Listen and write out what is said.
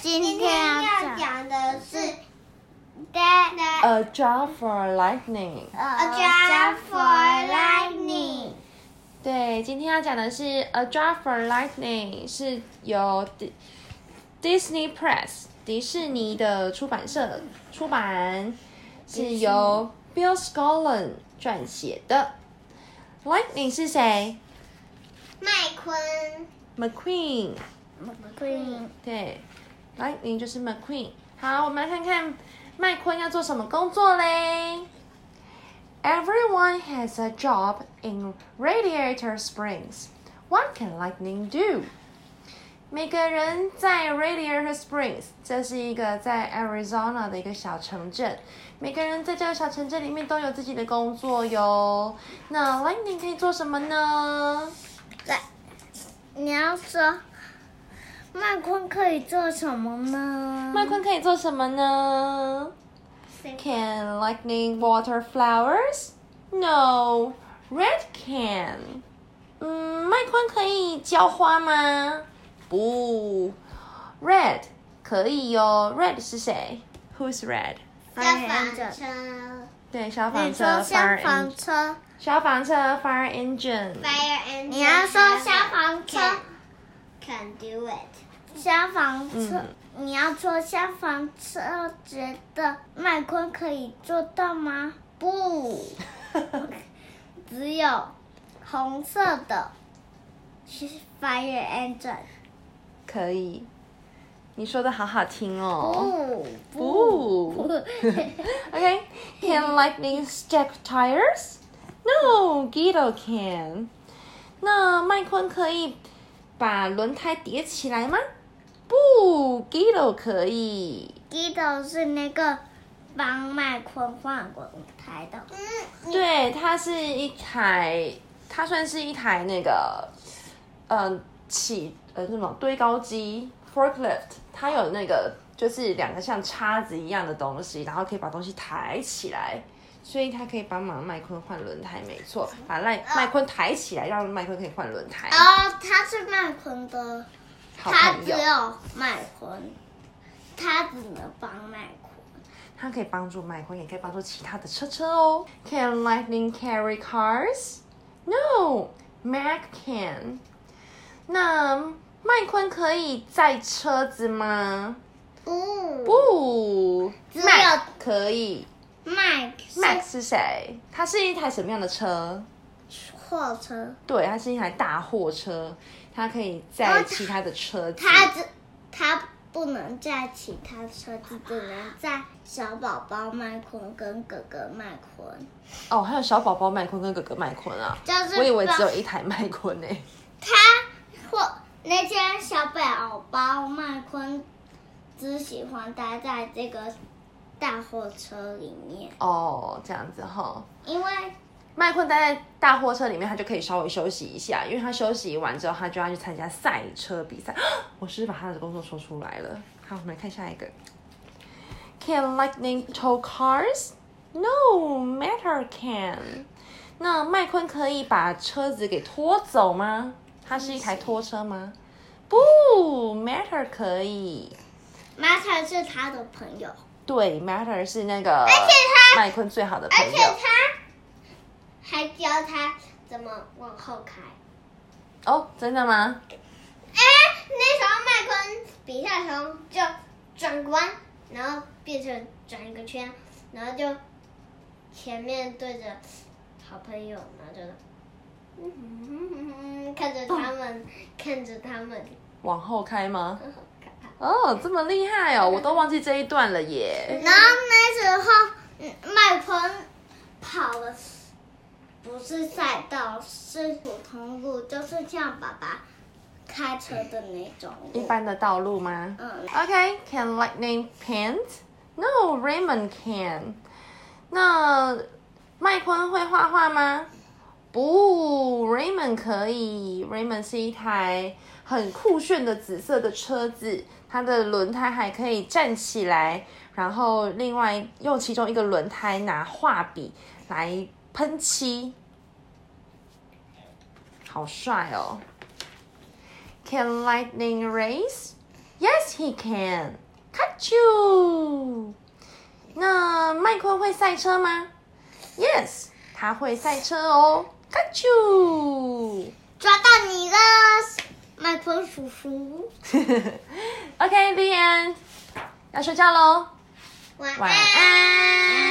今今天天要要讲讲的是 A jar for lightning。A jar for lightning。对，今天要讲的是 A jar for lightning，是由 Di- Disney Press 迪士尼的出版社出版，是由 Bill Scollen 撰写的。Lightning 是谁麦昆？McQueen。McQueen 对，Lightning 就是 McQueen。好，我们来看看麦昆要做什么工作嘞？Everyone has a job in Radiator Springs. What can Lightning do? 每个人在 Radiator Springs，这是一个在 Arizona 的一个小城镇。每个人在这个小城镇里面都有自己的工作哟。那 Lightning 可以做什么呢？来，你要说麦昆可以做什么呢？麦昆可以做什么呢？Can lightning water flowers? No, red can. 嗯，麦昆可以浇花吗？不，red 可以哟。Red 是谁？Who's red？消防车对，消防车消防。车，消防车 fire engine。，fire engine。你要说消防车 can, do it。消防车嗯，你要说消防车，觉得麦昆可以做到吗？不，只有红色的 fire engine。可以。你说的好好听哦。不不 Okay. Can lightning stack tires? No, Guido can. 那麦昆可以把轮胎叠起来吗？不，Guido 可以。Guido 是那个帮麦昆换轮胎的。嗯，对，它是一台，它算是一台那个，嗯、起呃什么堆高机 forklift，它有那个就是两个像叉子一样的东西，然后可以把东西抬起来，所以它可以帮忙麦昆换轮胎，没错，把麦麦昆抬起来，让麦昆可以换轮胎。哦，他是麦昆的，好他只有麦昆，他只能帮麦昆。它可以帮助麦昆，也可以帮助其他的车车哦。Can lightning carry cars? No, Mac can. 那麦昆可以载车子吗？不不只有，Mac 可以。麦 Mac 是谁？它是一台什么样的车？货车，对，它是一台大货车，它可以哦载其他的车子。他只他不能载其他车子，只能载小宝宝麦昆跟哥哥麦昆。哦，还有小宝宝麦昆跟哥哥麦昆啊！就是我以为只有一台麦昆呢。他或那些小宝宝麦昆只喜欢待在这个大货车里面，哦，这样子哈。因为麦昆待在大货车里面，他就可以稍微休息一下，因为他休息完之后，他就要去参加赛车比赛。我是把他的工作说出来了。好，我们来看下一个。Can lightning tow cars? No, matter can. 那麦昆可以把车子给拖走吗？它是一台拖车吗？不，matter 可以。Matter 是他的朋友，对，matter 是那个而且他麦昆最好的朋友。而且他还教他怎么往后开。哦，真的吗？哎，那时候麦昆比赛的时候就转个弯，然后变成转一个圈，然后就前面对着好朋友，然后就嗯哼哼哼看着他们，看着他们，往后开吗？哦，这么厉害哦，我都忘记这一段了耶。然后那时候，嗯麦昆跑的不是赛道，是普通路，就是像爸爸开车的那种。一般的道路吗嗯，？OK，Can lightning paint? No, Raymond can. 那麦昆会画画吗？不，Raymond 可以。Raymond 是一台很酷炫的紫色的车子，它的轮胎还可以站起来，然后另外用其中一个轮胎拿画笔来喷漆，好帅哦！Can lightning race? Yes, he can. Catch you. 那麦昆会赛车吗？Yes，他会赛车哦。Catch you. 抓到你了，麦克叔叔。OK, the end. 要睡觉喽。晚晚安。